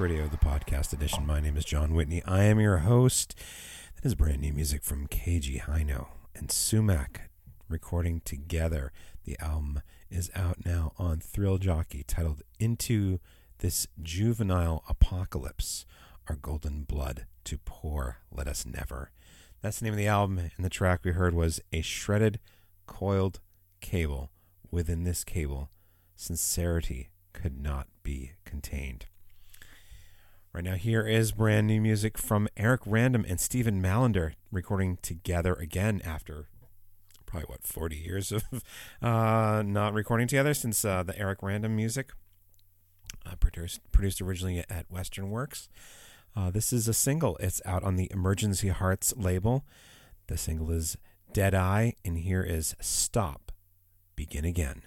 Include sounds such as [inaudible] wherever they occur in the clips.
Radio, the podcast edition. My name is Jon Whitney. I am your host. That is brand new music from Keiji Haino and Sumac recording together. The album is out now on Thrill Jockey, titled Into This Juvenile Apocalypse Our Golden Blood to Pour, Let Us Never. That's the name of the album, and the track we heard was A Shredded Coiled Cable. Within this cable, sincerity could not be contained. Right now, here is brand new music from Eric Random and Stephen Mallinder recording together again after probably what 40 years of [laughs] uh, not recording together since uh, the Eric Random music uh, produced produced originally at Western Works. Uh, this is a single. It's out on the Emergency Hearts label. The single is Dead Eye, and here is Stop, Begin Again.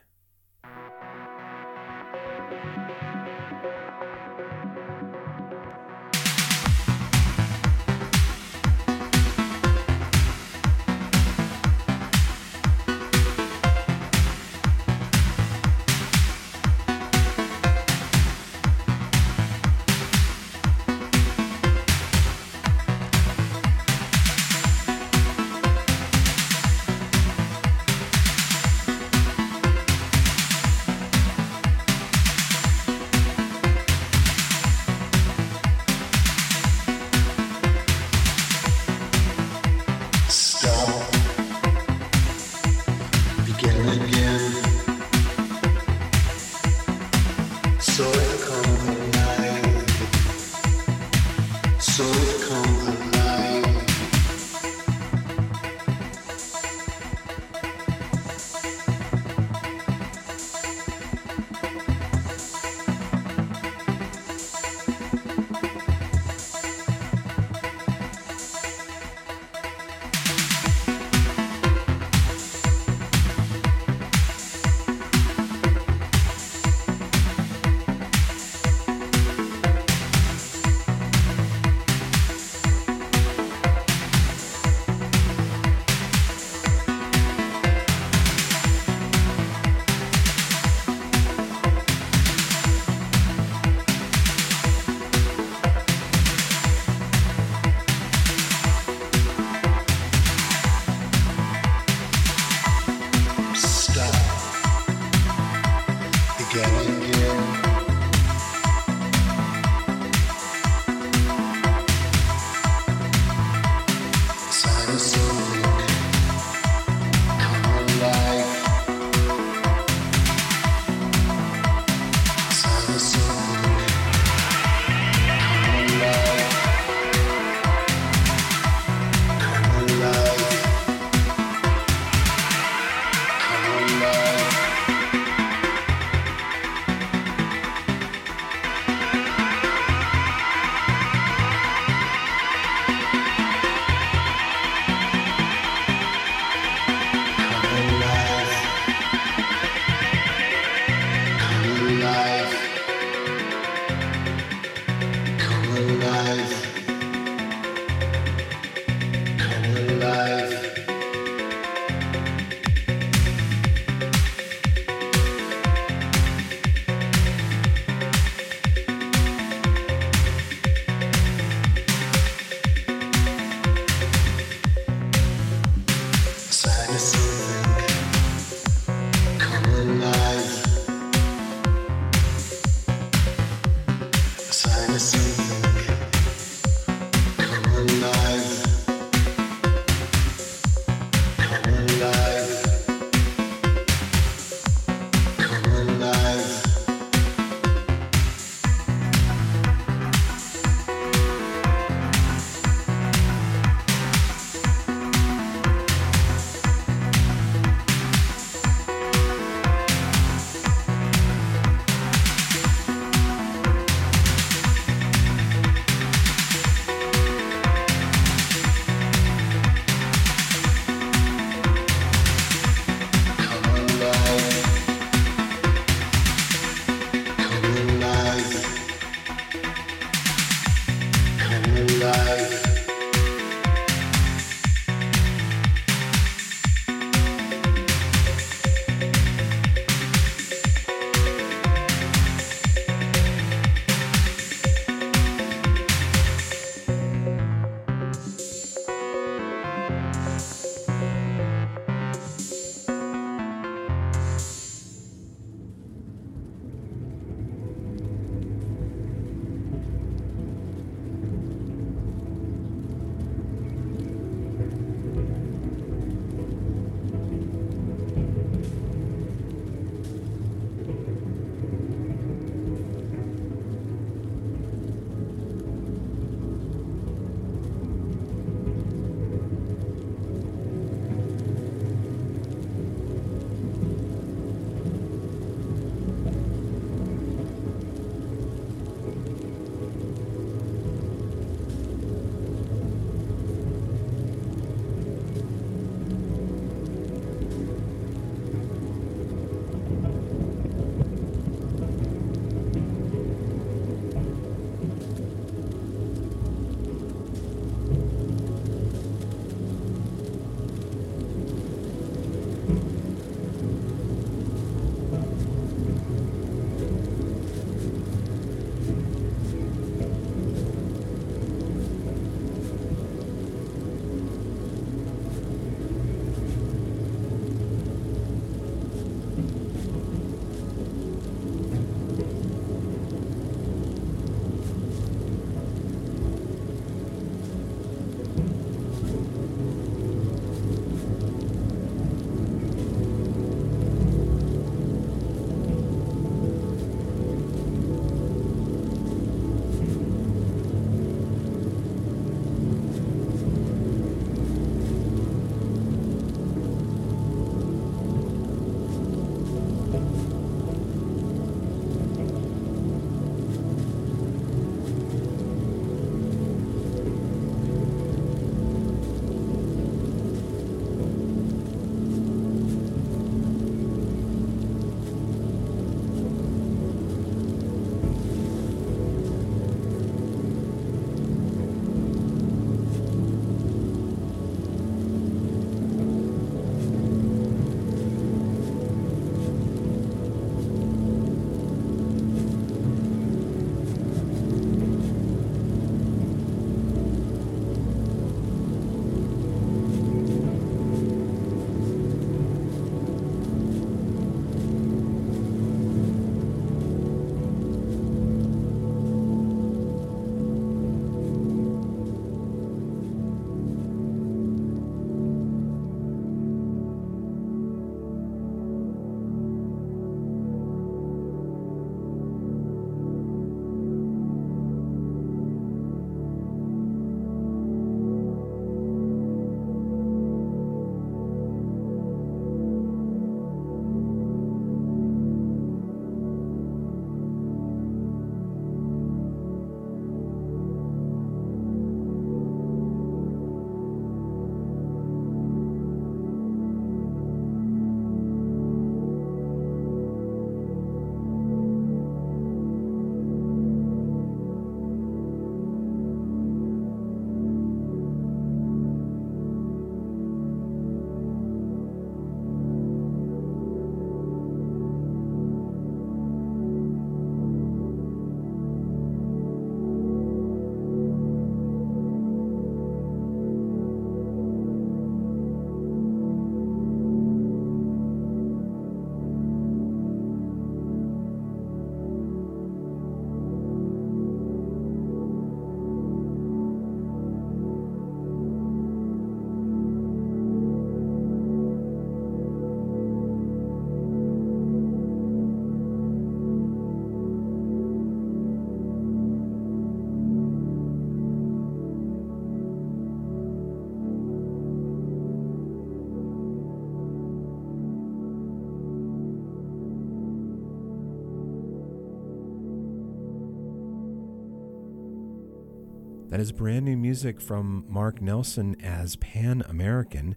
Is brand new music from Mark Nelson as Pan American,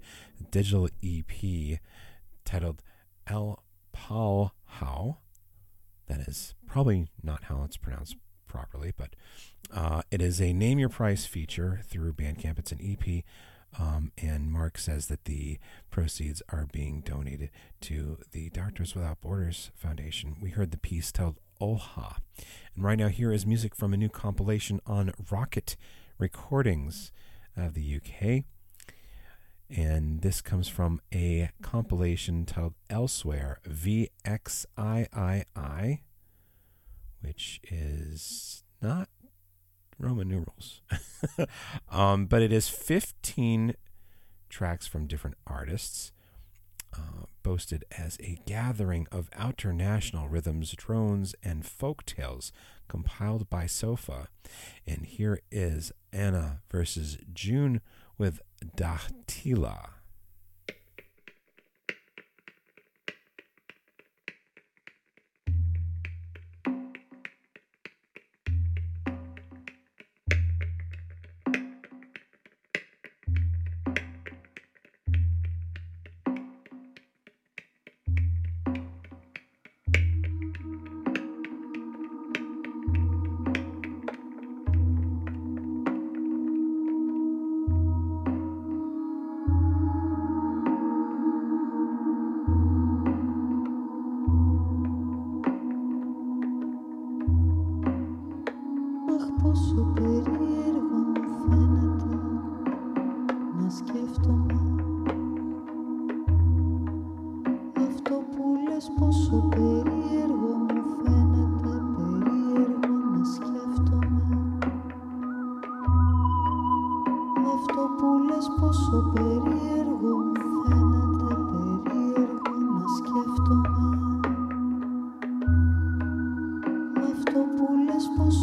digital EP titled El Pal How. That is probably not how it's pronounced properly, but uh, it is a name your price feature through Bandcamp. It's an EP. Um, and Mark says that the proceeds are being donated to the Doctors Without Borders Foundation. We heard the piece titled Oha. And right now, here is music from a new compilation on Rocket Recordings of the UK. And this comes from a compilation titled Elsewhere VXIII, which is not Roman numerals. [laughs] um, but it is 15 tracks from different artists, uh, boasted as a gathering of international rhythms, drones, and folk tales compiled by Sofa. And here is Anna versus June with Dahtila.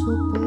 supo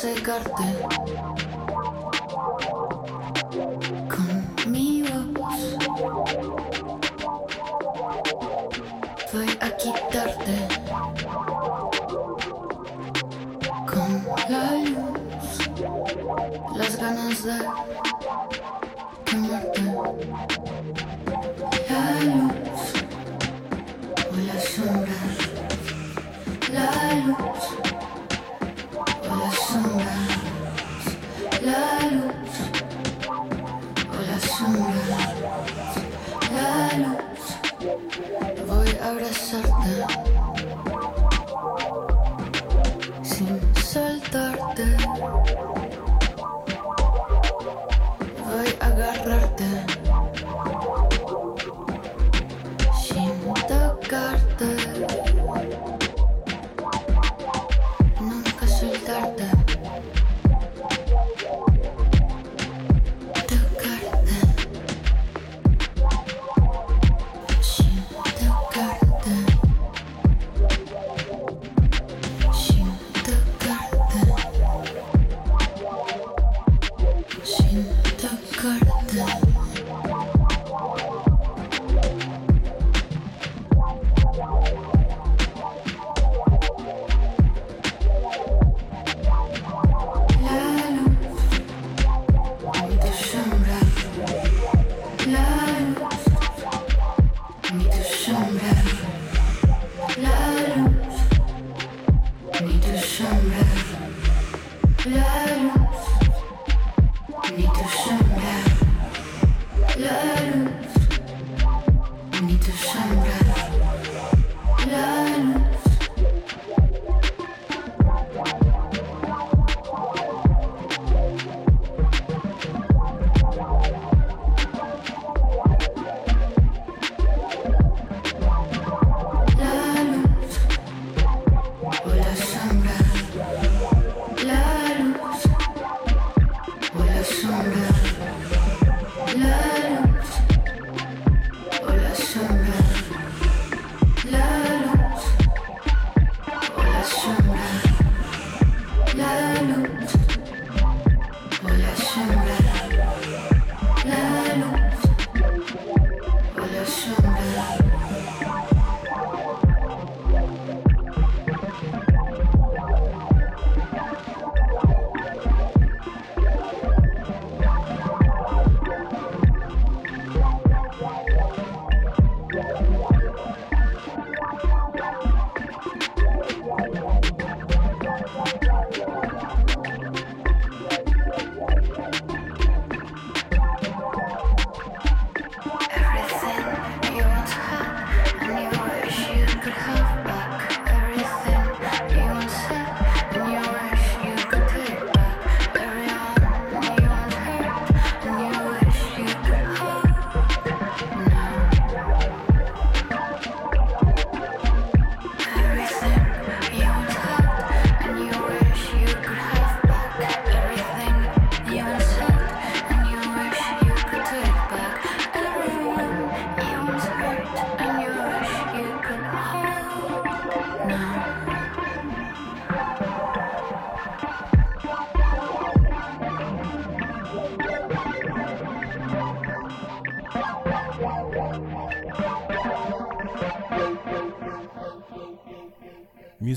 secarte. Con mi voz voy a quitarte. Con la luz, las ganas de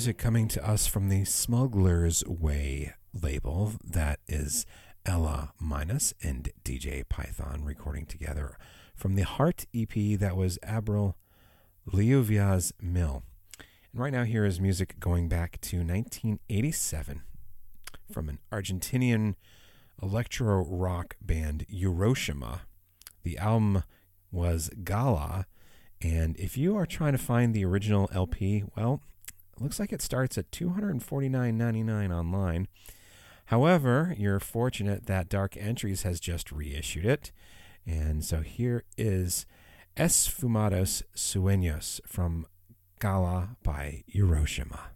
music coming to us from the Smuggler's Way label. That is Ela Minus and DJ Python recording together from the Heart EP that was Abril Lluvia's Mill. And right now, here is music going back to 1987 from an Argentinian electro rock band, Hiroshima. The album was Gala. And if you are trying to find the original LP, well, looks like it starts at $249.99 online. However, you're fortunate that Dark Entries has just reissued it. And so here is Esfumados Sueños from Gala by Hiroshima.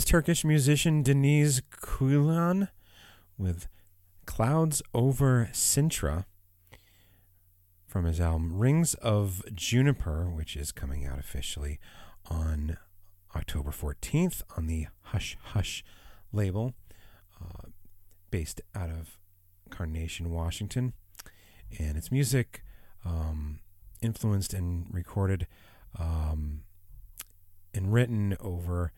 Is Turkish musician Deniz Kuilan with Clouds Over Sintra from his album Rings of Juniper, which is coming out officially on October 14th on the Hush Hush label, uh, based out of Carnation, Washington. And it's music um, influenced and recorded um, and written over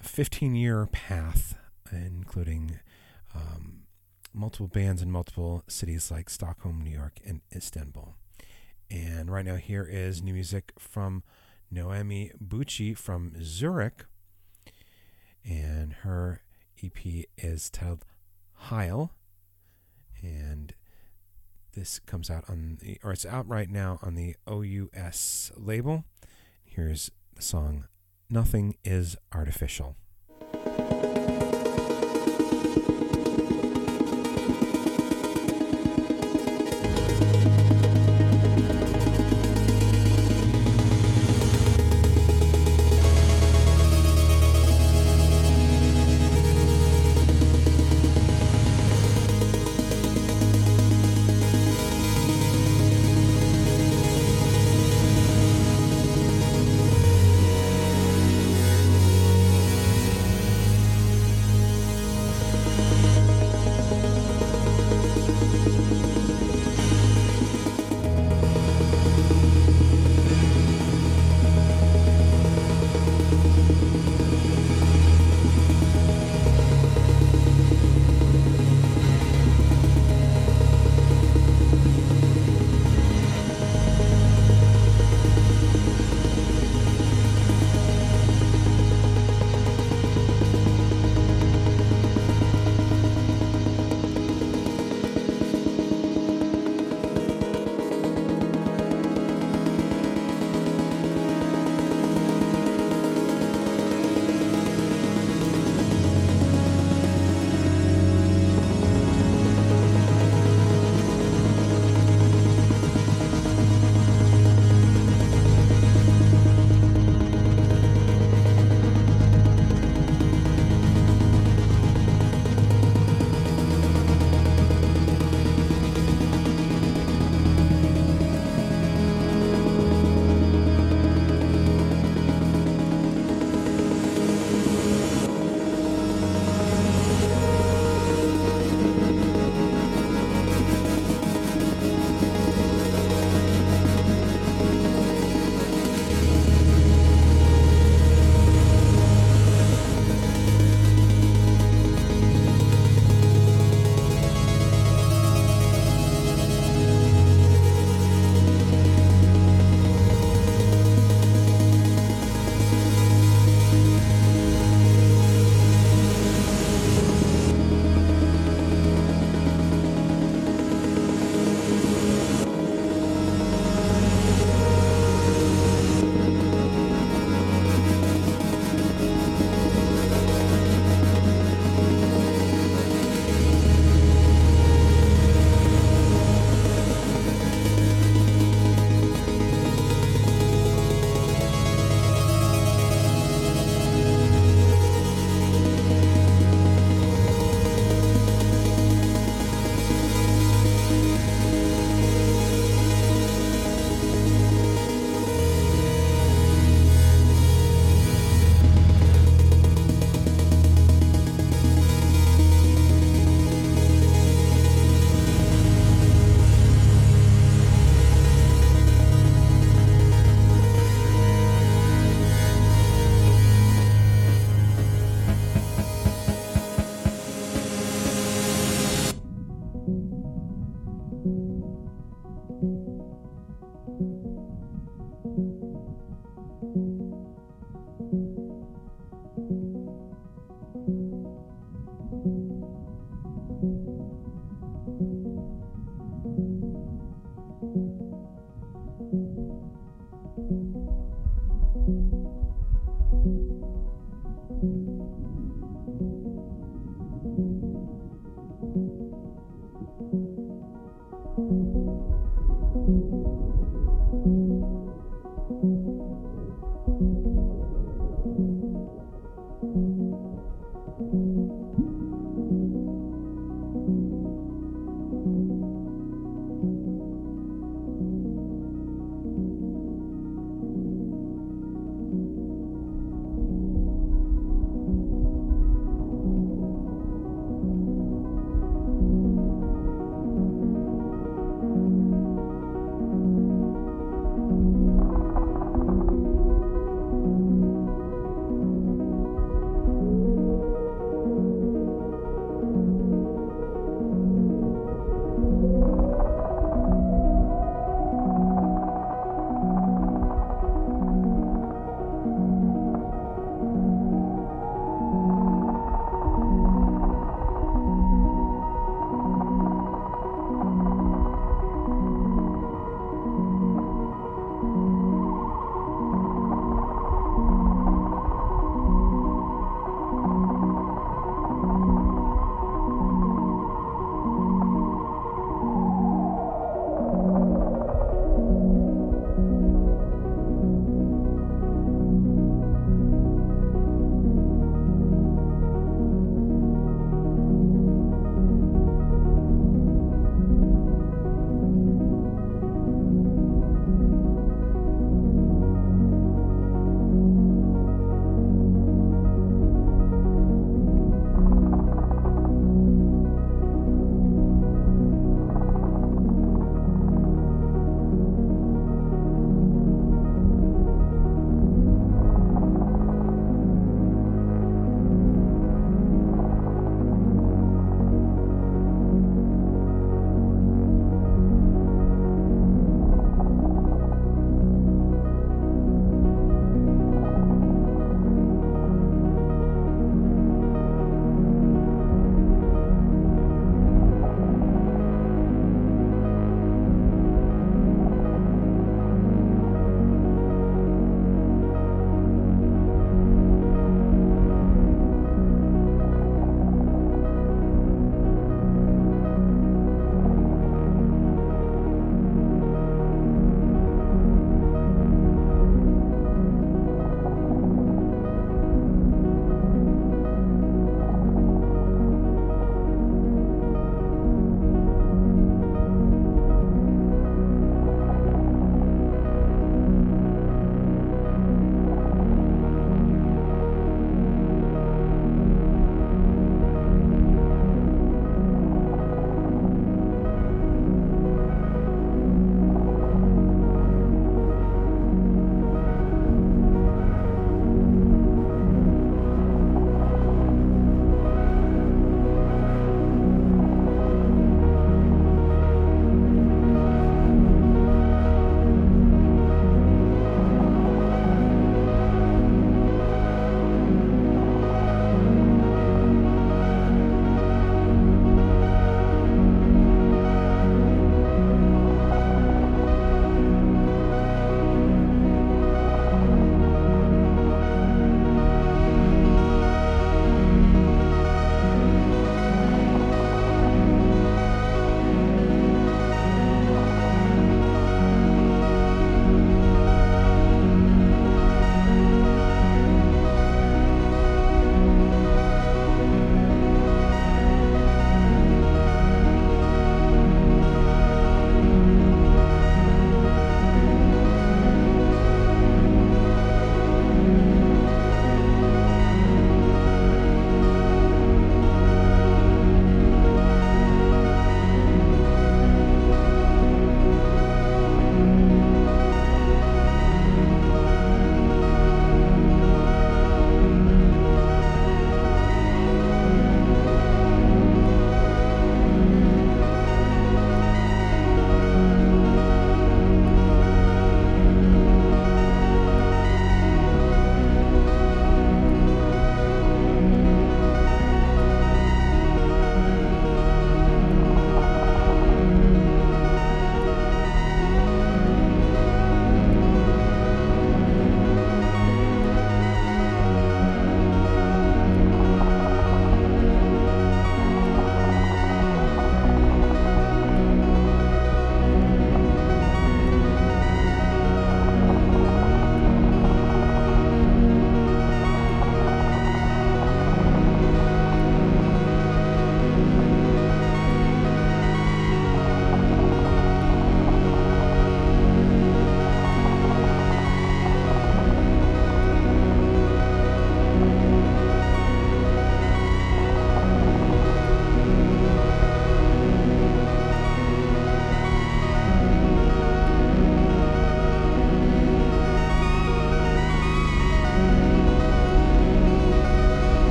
15 year path, including um, multiple bands in multiple cities like Stockholm, New York, and Istanbul. And right now, here is new music from Noemi Büchi from Zurich. And her EP is titled Heil. And this comes out on the, or it's out right now on the OUS label. Here's the song Nothing is Artificial.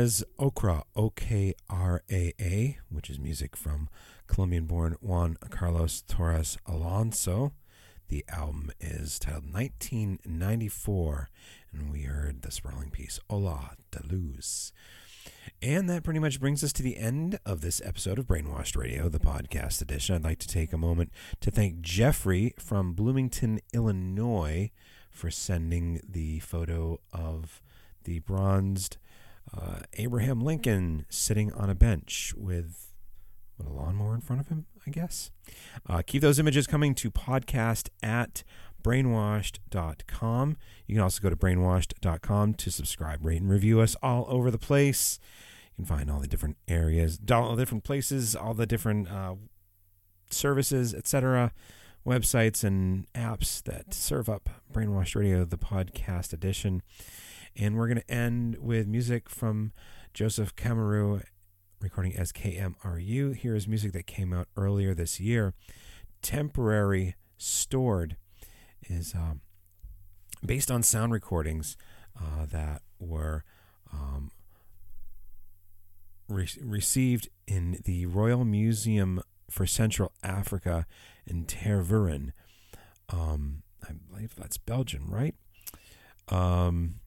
And Okra, O K R A A, which is music from Colombian born Juan Carlos Torres Alonso. The album is titled 1994, and we heard the sprawling piece Hola de Luz. And that pretty much brings us to the end of this episode of Brainwashed Radio, the podcast edition. I'd like to take a moment to thank Jeffrey from Bloomington, Illinois, for sending the photo of the bronzed uh, Abraham Lincoln sitting on a bench with what, a lawnmower in front of him, I guess. Uh, keep those images coming to podcast at brainwashed.com. You can also go to brainwashed.com to subscribe, rate, and review us all over the place. You can find all the different areas, all the different places, all the different uh, services, etc., websites and apps that serve up Brainwashed Radio, the podcast edition. And we're going to end with music from Joseph Kamaru, recording as KMRU. Here is music that came out earlier this year. Temporary Stored is um, based on sound recordings uh, that were um, re- received in the Royal Museum for Central Africa in Tervuren. Um, I believe that's Belgium, right? Um,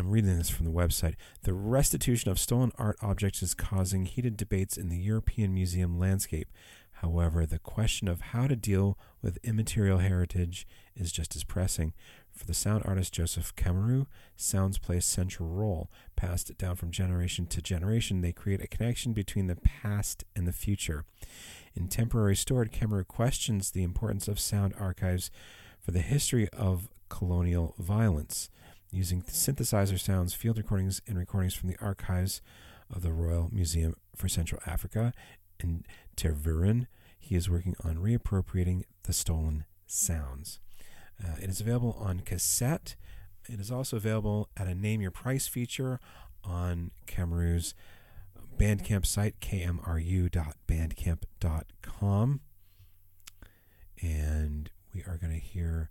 I'm reading this from the website. The restitution of stolen art objects is causing heated debates in the European museum landscape. However, the question of how to deal with immaterial heritage is just as pressing. For the sound artist Joseph Kamaru, sounds play a central role. Passed down from generation to generation, they create a connection between the past and the future. In Temporary Stored, Kamaru questions the importance of sound archives for the history of colonial violence. Using synthesizer sounds, field recordings, and recordings from the archives of the Royal Museum for Central Africa in Tervuren, he is working on reappropriating the stolen sounds. Uh, it is available on cassette. It is also available at a Name Your Price feature on Kamaru's Bandcamp site, kmru.bandcamp.com. And we are going to hear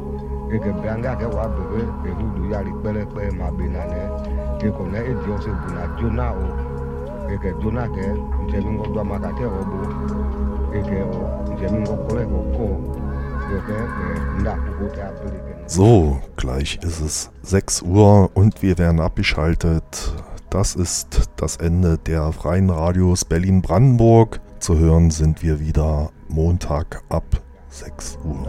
eke be anga ke wa be ke ehudu yari pele pe ma be na ne. Eke ne e dio sebu na jo na o. Eke jo na ke nje mi ngo dwa makate o bu eke o nje mi ngo kole ko. Ko be ko bele ke So, gleich ist es 6 Uhr und wir werden abgeschaltet. Das ist das Ende der freien Radios Berlin-Brandenburg. Zu hören sind wir wieder Montag ab 6 Uhr.